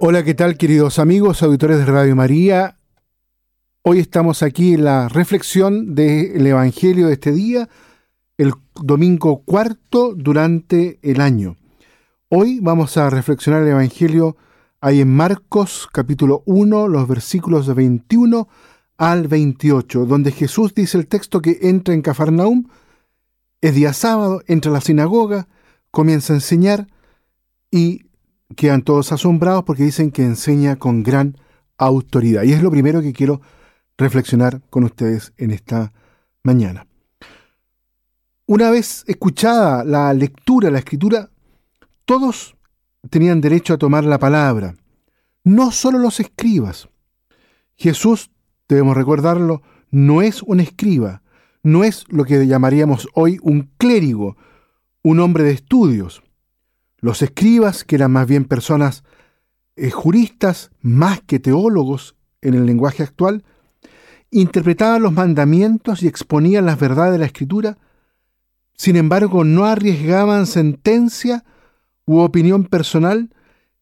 ¿qué tal queridos amigos, auditores de Radio María? Hoy estamos aquí en la reflexión del Evangelio de este día, el domingo cuarto durante el año. Hoy vamos a reflexionar el Evangelio ahí en Marcos capítulo 1, los versículos de 21 al 28, donde Jesús dice el texto que entra en Cafarnaum, es día sábado, entra a la sinagoga, comienza a enseñar y quedan todos asombrados porque dicen que enseña con gran autoridad. Y es lo primero que quiero reflexionar con ustedes en esta mañana. Una vez escuchada la lectura, la escritura, todos tenían derecho a tomar la palabra, no solo los escribas. Jesús, debemos recordarlo, no es un escriba, no es lo que llamaríamos hoy un clérigo, un hombre de estudios. Los escribas, que eran más bien personas eh, juristas, más que teólogos en el lenguaje actual, interpretaban los mandamientos y exponían las verdades de la escritura, sin embargo no arriesgaban sentencia u opinión personal,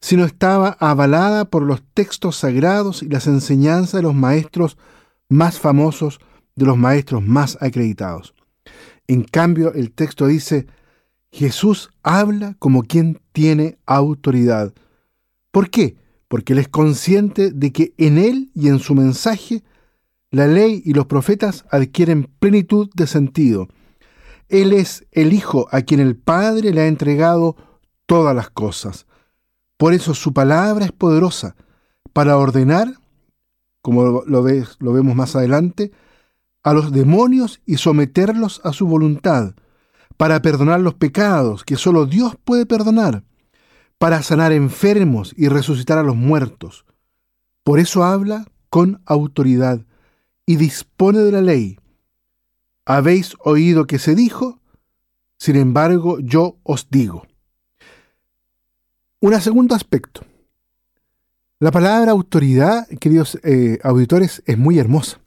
sino estaba avalada por los textos sagrados y las enseñanzas de los maestros más famosos, de los maestros más acreditados. En cambio, el texto dice, Jesús habla como quien tiene autoridad. ¿Por qué? Porque Él es consciente de que en Él y en su mensaje la ley y los profetas adquieren plenitud de sentido. Él es el Hijo a quien el Padre le ha entregado todas las cosas. Por eso su palabra es poderosa para ordenar, como lo, lo vemos más adelante, a los demonios y someterlos a su voluntad para perdonar los pecados que solo Dios puede perdonar, para sanar enfermos y resucitar a los muertos. Por eso habla con autoridad y dispone de la ley. Habéis oído que se dijo, sin embargo yo os digo. Un segundo aspecto. La palabra autoridad, queridos eh, auditores, es muy hermosa.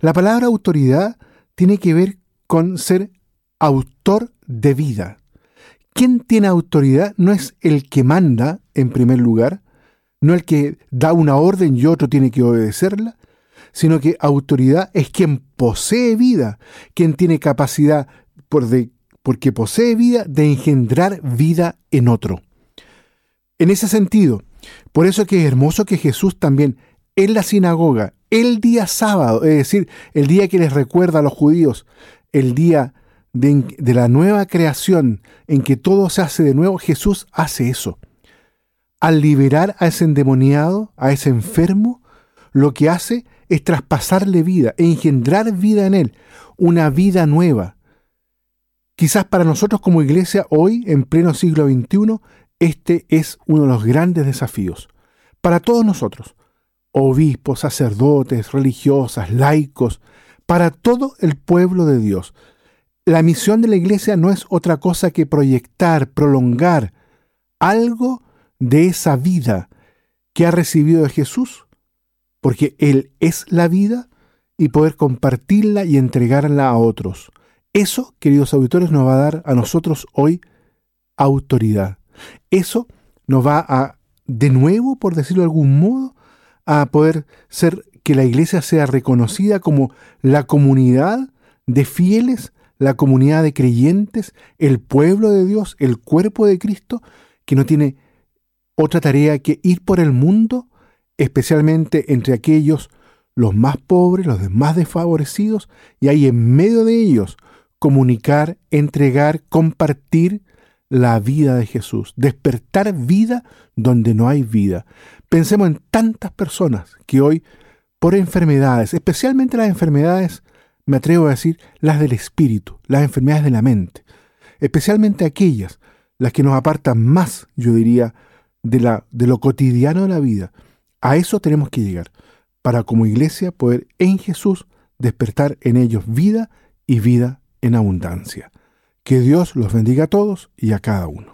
La palabra autoridad tiene que ver con ser autor de vida. Quien tiene autoridad no es el que manda, en primer lugar, no el que da una orden y otro tiene que obedecerla, sino que autoridad es quien posee vida, quien tiene capacidad, por de, porque posee vida, de engendrar vida en otro. En ese sentido, por eso que es hermoso que Jesús también en la sinagoga, el día sábado, es decir, el día que les recuerda a los judíos, el día de, la nueva creación en que todo se hace de nuevo, Jesús hace eso. Al liberar a ese endemoniado, a ese enfermo, lo que hace es traspasarle vida, engendrar vida en él, una vida nueva. Quizás para nosotros como iglesia hoy, en pleno siglo XXI, este es uno de los grandes desafíos. Para todos nosotros, obispos, sacerdotes, religiosas, laicos, para todo el pueblo de Dios, la misión de la iglesia no es otra cosa que proyectar, prolongar algo de esa vida que ha recibido de Jesús, porque Él es la vida y poder compartirla y entregarla a otros. Eso, queridos auditores, nos va a dar a nosotros hoy autoridad. Eso nos va a, de nuevo, por decirlo de algún modo, a poder ser que la iglesia sea reconocida como la comunidad de fieles la comunidad de creyentes, el pueblo de Dios, el cuerpo de Cristo, que no tiene otra tarea que ir por el mundo, especialmente entre aquellos los más pobres, los más desfavorecidos, y ahí en medio de ellos comunicar, entregar, compartir la vida de Jesús, despertar vida donde no hay vida. Pensemos en tantas personas que hoy, por enfermedades, especialmente las enfermedades me atrevo a decir, las del espíritu, las enfermedades de la mente, especialmente aquellas, las que nos apartan más, yo diría, de, la, de lo cotidiano de la vida. A eso tenemos que llegar, para como iglesia poder en Jesús despertar en ellos vida y vida en abundancia. Que Dios los bendiga a todos y a cada uno.